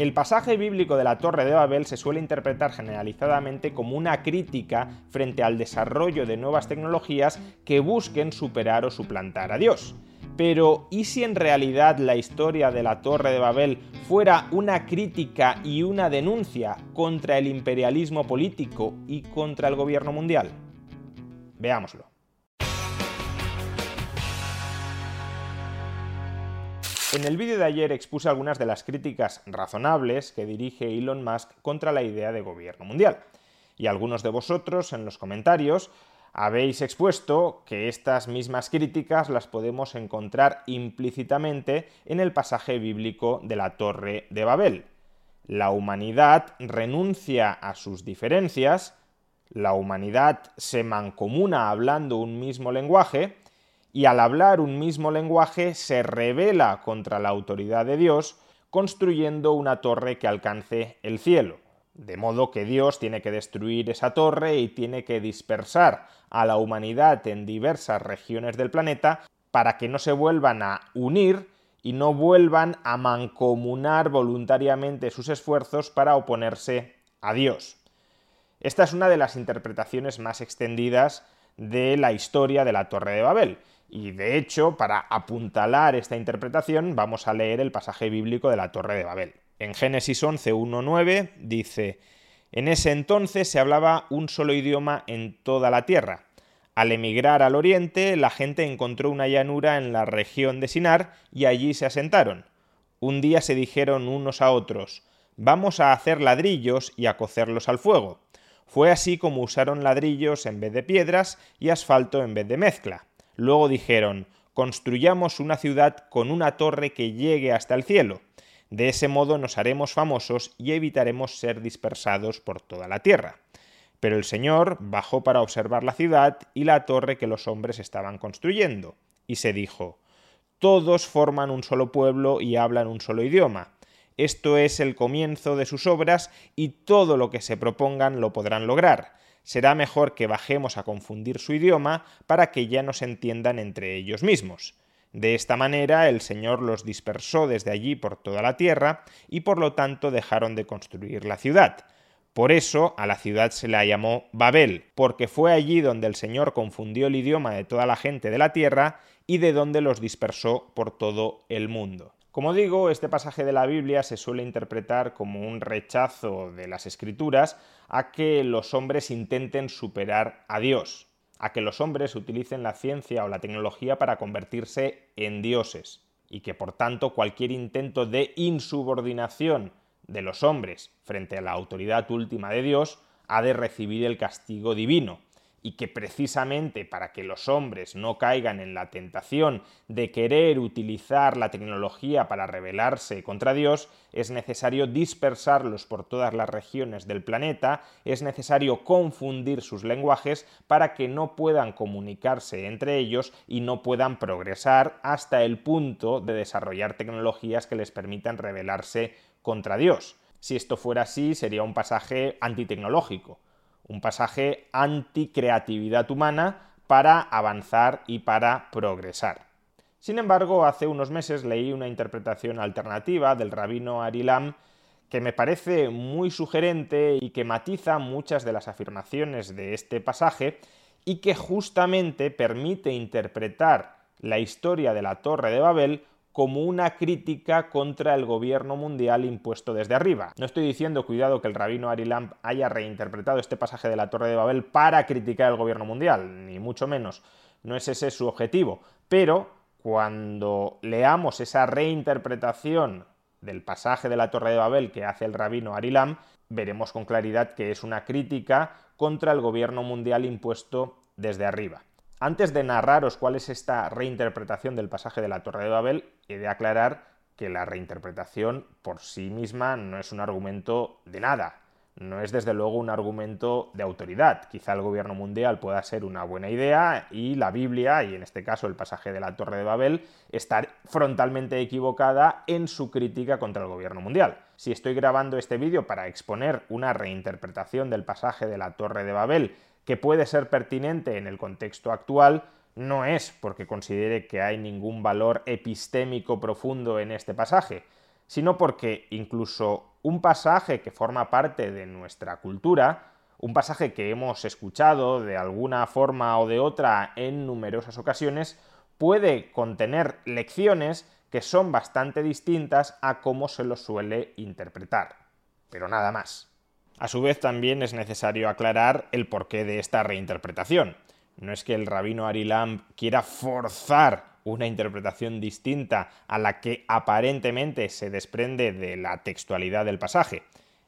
El pasaje bíblico de la Torre de Babel se suele interpretar generalizadamente como una crítica frente al desarrollo de nuevas tecnologías que busquen superar o suplantar a Dios. Pero, ¿y si en realidad la historia de la Torre de Babel fuera una crítica y una denuncia contra el imperialismo político y contra el gobierno mundial? Veámoslo. En el vídeo de ayer expuse algunas de las críticas razonables que dirige Elon Musk contra la idea de gobierno mundial. Y algunos de vosotros en los comentarios habéis expuesto que estas mismas críticas las podemos encontrar implícitamente en el pasaje bíblico de la Torre de Babel. La humanidad renuncia a sus diferencias, la humanidad se mancomuna hablando un mismo lenguaje, y al hablar un mismo lenguaje se revela contra la autoridad de Dios, construyendo una torre que alcance el cielo. De modo que Dios tiene que destruir esa torre y tiene que dispersar a la humanidad en diversas regiones del planeta para que no se vuelvan a unir y no vuelvan a mancomunar voluntariamente sus esfuerzos para oponerse a Dios. Esta es una de las interpretaciones más extendidas de la historia de la Torre de Babel, y de hecho, para apuntalar esta interpretación, vamos a leer el pasaje bíblico de la Torre de Babel. En Génesis 11, 9 dice, En ese entonces se hablaba un solo idioma en toda la tierra. Al emigrar al oriente, la gente encontró una llanura en la región de Sinar y allí se asentaron. Un día se dijeron unos a otros, Vamos a hacer ladrillos y a cocerlos al fuego. Fue así como usaron ladrillos en vez de piedras y asfalto en vez de mezcla. Luego dijeron, construyamos una ciudad con una torre que llegue hasta el cielo. De ese modo nos haremos famosos y evitaremos ser dispersados por toda la tierra. Pero el Señor bajó para observar la ciudad y la torre que los hombres estaban construyendo, y se dijo, Todos forman un solo pueblo y hablan un solo idioma. Esto es el comienzo de sus obras y todo lo que se propongan lo podrán lograr será mejor que bajemos a confundir su idioma para que ya no se entiendan entre ellos mismos. De esta manera el Señor los dispersó desde allí por toda la tierra y por lo tanto dejaron de construir la ciudad. Por eso a la ciudad se la llamó Babel, porque fue allí donde el Señor confundió el idioma de toda la gente de la tierra y de donde los dispersó por todo el mundo. Como digo, este pasaje de la Biblia se suele interpretar como un rechazo de las escrituras a que los hombres intenten superar a Dios, a que los hombres utilicen la ciencia o la tecnología para convertirse en dioses, y que por tanto cualquier intento de insubordinación de los hombres frente a la autoridad última de Dios ha de recibir el castigo divino, y que precisamente para que los hombres no caigan en la tentación de querer utilizar la tecnología para rebelarse contra Dios, es necesario dispersarlos por todas las regiones del planeta, es necesario confundir sus lenguajes para que no puedan comunicarse entre ellos y no puedan progresar hasta el punto de desarrollar tecnologías que les permitan rebelarse contra Dios. Si esto fuera así, sería un pasaje antitecnológico un pasaje anti-creatividad humana para avanzar y para progresar. Sin embargo, hace unos meses leí una interpretación alternativa del rabino Arilam que me parece muy sugerente y que matiza muchas de las afirmaciones de este pasaje y que justamente permite interpretar la historia de la Torre de Babel como una crítica contra el gobierno mundial impuesto desde arriba. No estoy diciendo, cuidado, que el rabino Ari Lamp haya reinterpretado este pasaje de la Torre de Babel para criticar el gobierno mundial, ni mucho menos. No es ese su objetivo. Pero cuando leamos esa reinterpretación del pasaje de la Torre de Babel que hace el rabino Ari Lamp, veremos con claridad que es una crítica contra el gobierno mundial impuesto desde arriba. Antes de narraros cuál es esta reinterpretación del pasaje de la Torre de Babel, he de aclarar que la reinterpretación por sí misma no es un argumento de nada, no es desde luego un argumento de autoridad. Quizá el gobierno mundial pueda ser una buena idea y la Biblia, y en este caso el pasaje de la Torre de Babel, estar frontalmente equivocada en su crítica contra el gobierno mundial. Si estoy grabando este vídeo para exponer una reinterpretación del pasaje de la Torre de Babel que puede ser pertinente en el contexto actual, no es porque considere que hay ningún valor epistémico profundo en este pasaje, sino porque incluso un pasaje que forma parte de nuestra cultura, un pasaje que hemos escuchado de alguna forma o de otra en numerosas ocasiones, puede contener lecciones que son bastante distintas a cómo se lo suele interpretar. Pero nada más. A su vez también es necesario aclarar el porqué de esta reinterpretación. No es que el rabino Arilam quiera forzar una interpretación distinta a la que aparentemente se desprende de la textualidad del pasaje.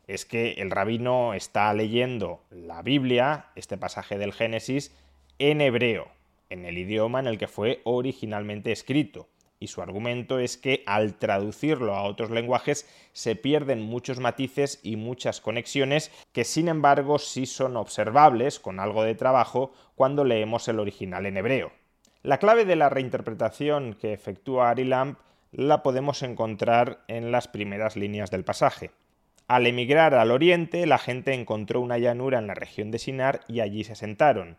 Es que el rabino está leyendo la Biblia, este pasaje del Génesis, en hebreo, en el idioma en el que fue originalmente escrito y su argumento es que al traducirlo a otros lenguajes se pierden muchos matices y muchas conexiones que sin embargo sí son observables con algo de trabajo cuando leemos el original en hebreo. La clave de la reinterpretación que efectúa Ari Lamp la podemos encontrar en las primeras líneas del pasaje. Al emigrar al oriente, la gente encontró una llanura en la región de Sinar y allí se sentaron.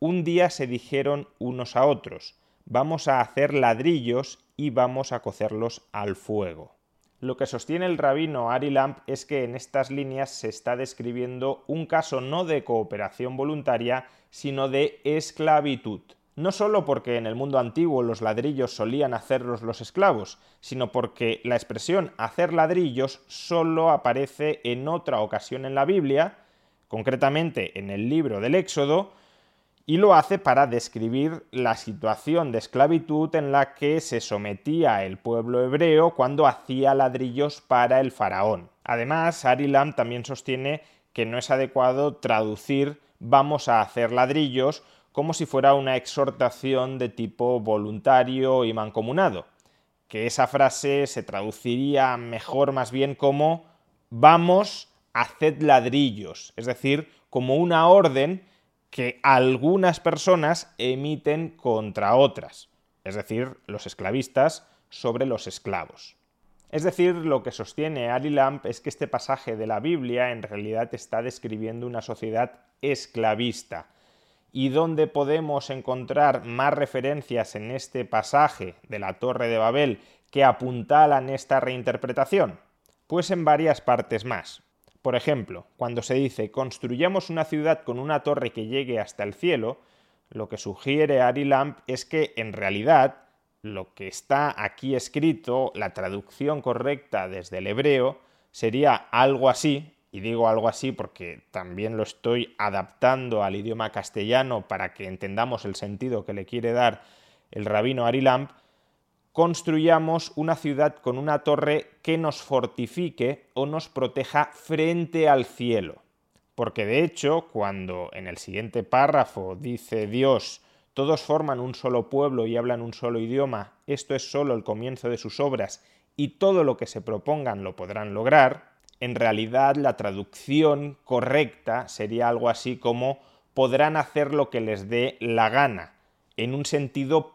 Un día se dijeron unos a otros, vamos a hacer ladrillos y vamos a cocerlos al fuego. Lo que sostiene el rabino Ari Lamp es que en estas líneas se está describiendo un caso no de cooperación voluntaria, sino de esclavitud. No solo porque en el mundo antiguo los ladrillos solían hacerlos los esclavos, sino porque la expresión hacer ladrillos solo aparece en otra ocasión en la Biblia, concretamente en el libro del Éxodo, y lo hace para describir la situación de esclavitud en la que se sometía el pueblo hebreo cuando hacía ladrillos para el faraón. Además, Ari Lam también sostiene que no es adecuado traducir vamos a hacer ladrillos como si fuera una exhortación de tipo voluntario y mancomunado, que esa frase se traduciría mejor más bien como vamos, haced ladrillos, es decir, como una orden que algunas personas emiten contra otras, es decir, los esclavistas sobre los esclavos. Es decir, lo que sostiene Ari Lamp es que este pasaje de la Biblia en realidad está describiendo una sociedad esclavista. ¿Y dónde podemos encontrar más referencias en este pasaje de la Torre de Babel que apuntalan esta reinterpretación? Pues en varias partes más. Por ejemplo, cuando se dice construyamos una ciudad con una torre que llegue hasta el cielo, lo que sugiere Ari Lamp es que en realidad lo que está aquí escrito, la traducción correcta desde el hebreo, sería algo así, y digo algo así porque también lo estoy adaptando al idioma castellano para que entendamos el sentido que le quiere dar el rabino Ari Lamp, construyamos una ciudad con una torre que nos fortifique o nos proteja frente al cielo. Porque de hecho, cuando en el siguiente párrafo dice Dios, todos forman un solo pueblo y hablan un solo idioma, esto es solo el comienzo de sus obras y todo lo que se propongan lo podrán lograr, en realidad la traducción correcta sería algo así como podrán hacer lo que les dé la gana, en un sentido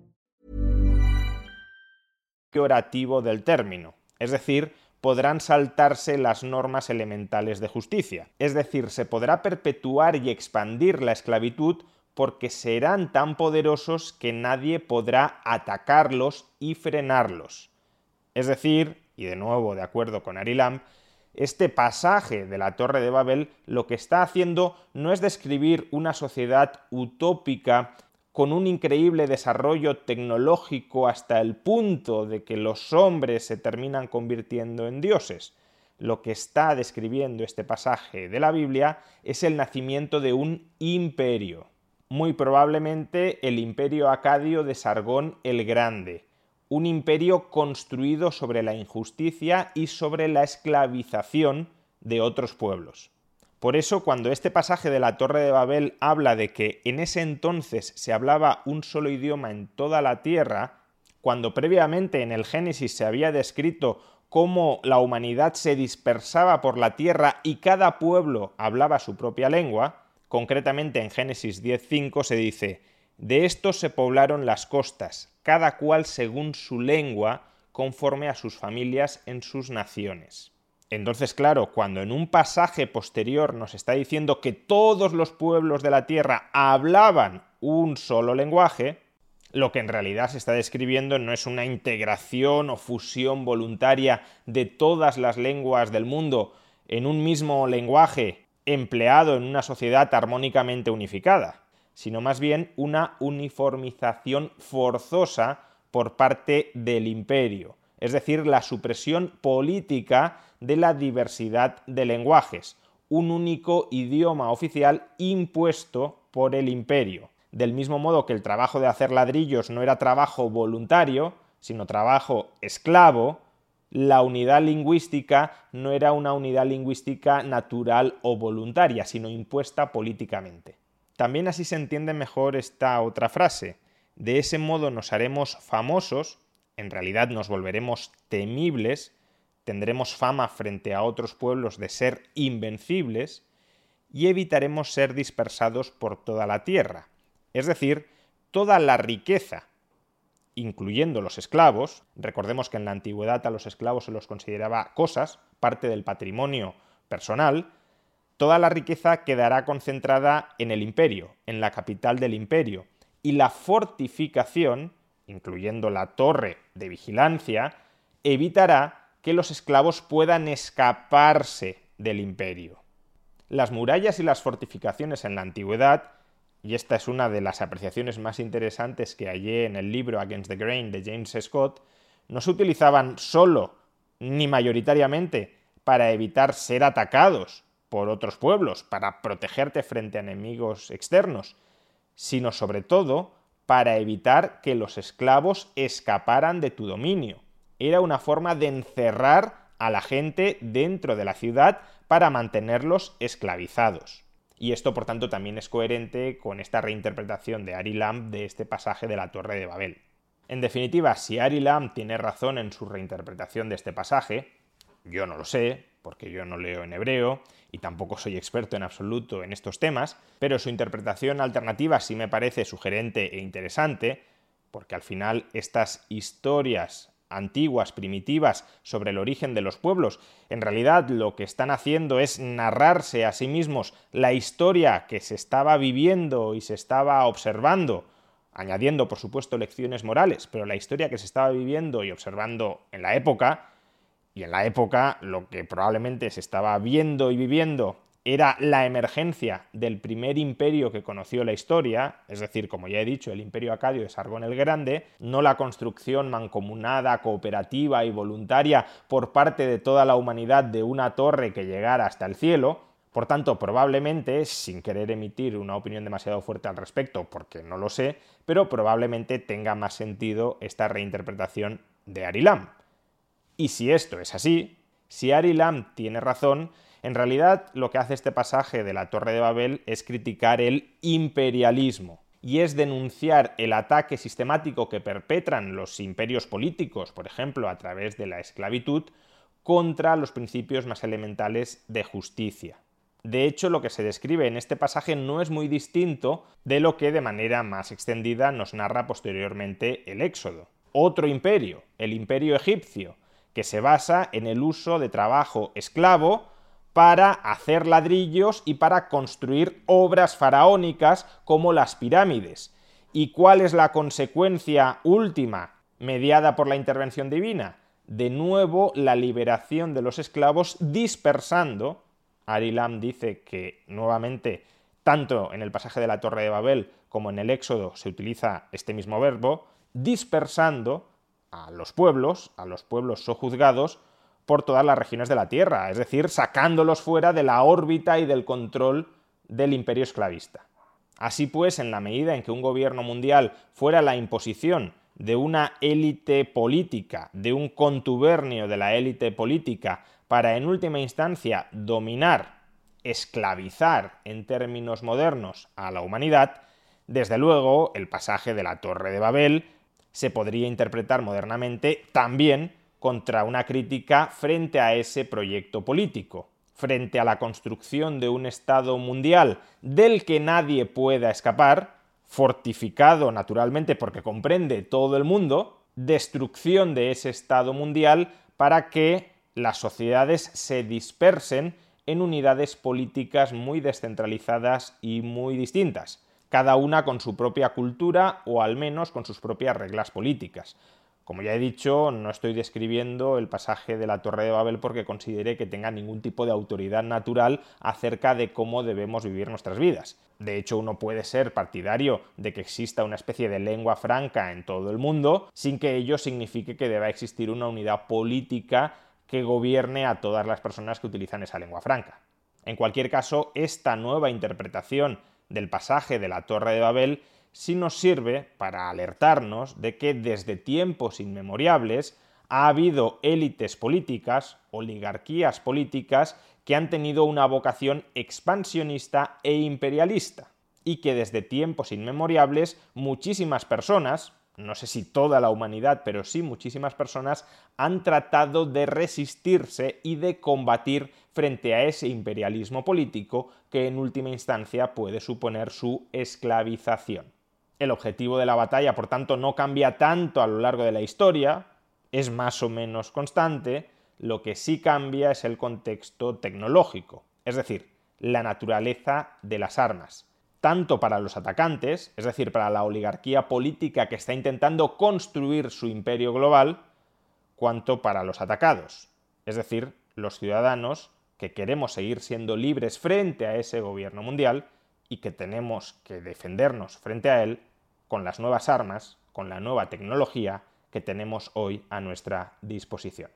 Orativo del término, es decir, podrán saltarse las normas elementales de justicia. Es decir, se podrá perpetuar y expandir la esclavitud porque serán tan poderosos que nadie podrá atacarlos y frenarlos. Es decir, y de nuevo de acuerdo con Arilam, este pasaje de la Torre de Babel lo que está haciendo no es describir una sociedad utópica con un increíble desarrollo tecnológico hasta el punto de que los hombres se terminan convirtiendo en dioses. Lo que está describiendo este pasaje de la Biblia es el nacimiento de un imperio, muy probablemente el imperio acadio de Sargón el Grande, un imperio construido sobre la injusticia y sobre la esclavización de otros pueblos. Por eso, cuando este pasaje de la Torre de Babel habla de que en ese entonces se hablaba un solo idioma en toda la tierra, cuando previamente en el Génesis se había descrito cómo la humanidad se dispersaba por la tierra y cada pueblo hablaba su propia lengua, concretamente en Génesis 10.5 se dice, de estos se poblaron las costas, cada cual según su lengua, conforme a sus familias en sus naciones. Entonces, claro, cuando en un pasaje posterior nos está diciendo que todos los pueblos de la tierra hablaban un solo lenguaje, lo que en realidad se está describiendo no es una integración o fusión voluntaria de todas las lenguas del mundo en un mismo lenguaje empleado en una sociedad armónicamente unificada, sino más bien una uniformización forzosa por parte del imperio, es decir, la supresión política de la diversidad de lenguajes, un único idioma oficial impuesto por el imperio. Del mismo modo que el trabajo de hacer ladrillos no era trabajo voluntario, sino trabajo esclavo, la unidad lingüística no era una unidad lingüística natural o voluntaria, sino impuesta políticamente. También así se entiende mejor esta otra frase. De ese modo nos haremos famosos en realidad nos volveremos temibles, tendremos fama frente a otros pueblos de ser invencibles y evitaremos ser dispersados por toda la tierra. Es decir, toda la riqueza, incluyendo los esclavos, recordemos que en la antigüedad a los esclavos se los consideraba cosas, parte del patrimonio personal, toda la riqueza quedará concentrada en el imperio, en la capital del imperio, y la fortificación incluyendo la torre de vigilancia, evitará que los esclavos puedan escaparse del imperio. Las murallas y las fortificaciones en la antigüedad, y esta es una de las apreciaciones más interesantes que hallé en el libro Against the Grain de James Scott, no se utilizaban solo ni mayoritariamente para evitar ser atacados por otros pueblos, para protegerte frente a enemigos externos, sino sobre todo para evitar que los esclavos escaparan de tu dominio. Era una forma de encerrar a la gente dentro de la ciudad para mantenerlos esclavizados. Y esto, por tanto, también es coherente con esta reinterpretación de Ari Lamb de este pasaje de la Torre de Babel. En definitiva, si Ari Lamb tiene razón en su reinterpretación de este pasaje, yo no lo sé, porque yo no leo en hebreo, y tampoco soy experto en absoluto en estos temas, pero su interpretación alternativa sí me parece sugerente e interesante, porque al final estas historias antiguas, primitivas, sobre el origen de los pueblos, en realidad lo que están haciendo es narrarse a sí mismos la historia que se estaba viviendo y se estaba observando, añadiendo por supuesto lecciones morales, pero la historia que se estaba viviendo y observando en la época, y en la época lo que probablemente se estaba viendo y viviendo era la emergencia del primer imperio que conoció la historia, es decir, como ya he dicho, el imperio acadio de Sargón el Grande, no la construcción mancomunada, cooperativa y voluntaria por parte de toda la humanidad de una torre que llegara hasta el cielo, por tanto, probablemente, sin querer emitir una opinión demasiado fuerte al respecto, porque no lo sé, pero probablemente tenga más sentido esta reinterpretación de Arilam. Y si esto es así, si Arilam tiene razón, en realidad lo que hace este pasaje de la Torre de Babel es criticar el imperialismo y es denunciar el ataque sistemático que perpetran los imperios políticos, por ejemplo, a través de la esclavitud, contra los principios más elementales de justicia. De hecho, lo que se describe en este pasaje no es muy distinto de lo que de manera más extendida nos narra posteriormente el Éxodo. Otro imperio, el imperio egipcio, que se basa en el uso de trabajo esclavo para hacer ladrillos y para construir obras faraónicas como las pirámides. ¿Y cuál es la consecuencia última mediada por la intervención divina? De nuevo, la liberación de los esclavos dispersando. Arilam dice que nuevamente, tanto en el pasaje de la Torre de Babel como en el Éxodo se utiliza este mismo verbo, dispersando a los pueblos, a los pueblos sojuzgados, por todas las regiones de la Tierra, es decir, sacándolos fuera de la órbita y del control del imperio esclavista. Así pues, en la medida en que un gobierno mundial fuera la imposición de una élite política, de un contubernio de la élite política, para en última instancia dominar, esclavizar en términos modernos a la humanidad, desde luego el pasaje de la Torre de Babel se podría interpretar modernamente también contra una crítica frente a ese proyecto político, frente a la construcción de un Estado mundial del que nadie pueda escapar, fortificado naturalmente porque comprende todo el mundo, destrucción de ese Estado mundial para que las sociedades se dispersen en unidades políticas muy descentralizadas y muy distintas, cada una con su propia cultura o al menos con sus propias reglas políticas. Como ya he dicho, no estoy describiendo el pasaje de la Torre de Babel porque considere que tenga ningún tipo de autoridad natural acerca de cómo debemos vivir nuestras vidas. De hecho, uno puede ser partidario de que exista una especie de lengua franca en todo el mundo, sin que ello signifique que deba existir una unidad política que gobierne a todas las personas que utilizan esa lengua franca. En cualquier caso, esta nueva interpretación del pasaje de la Torre de Babel sí nos sirve para alertarnos de que desde tiempos inmemoriales ha habido élites políticas, oligarquías políticas, que han tenido una vocación expansionista e imperialista, y que desde tiempos inmemoriales muchísimas personas, no sé si toda la humanidad, pero sí muchísimas personas, han tratado de resistirse y de combatir frente a ese imperialismo político que en última instancia puede suponer su esclavización. El objetivo de la batalla, por tanto, no cambia tanto a lo largo de la historia, es más o menos constante, lo que sí cambia es el contexto tecnológico, es decir, la naturaleza de las armas, tanto para los atacantes, es decir, para la oligarquía política que está intentando construir su imperio global, cuanto para los atacados, es decir, los ciudadanos que queremos seguir siendo libres frente a ese gobierno mundial y que tenemos que defendernos frente a él con las nuevas armas, con la nueva tecnología que tenemos hoy a nuestra disposición.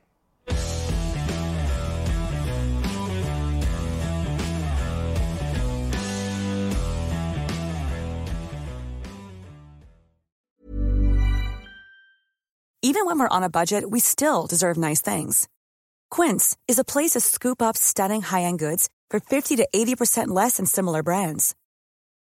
Even when we're on a budget, we still deserve nice things. Quince is a place to scoop up stunning high-end goods for 50 to 80% less than similar brands.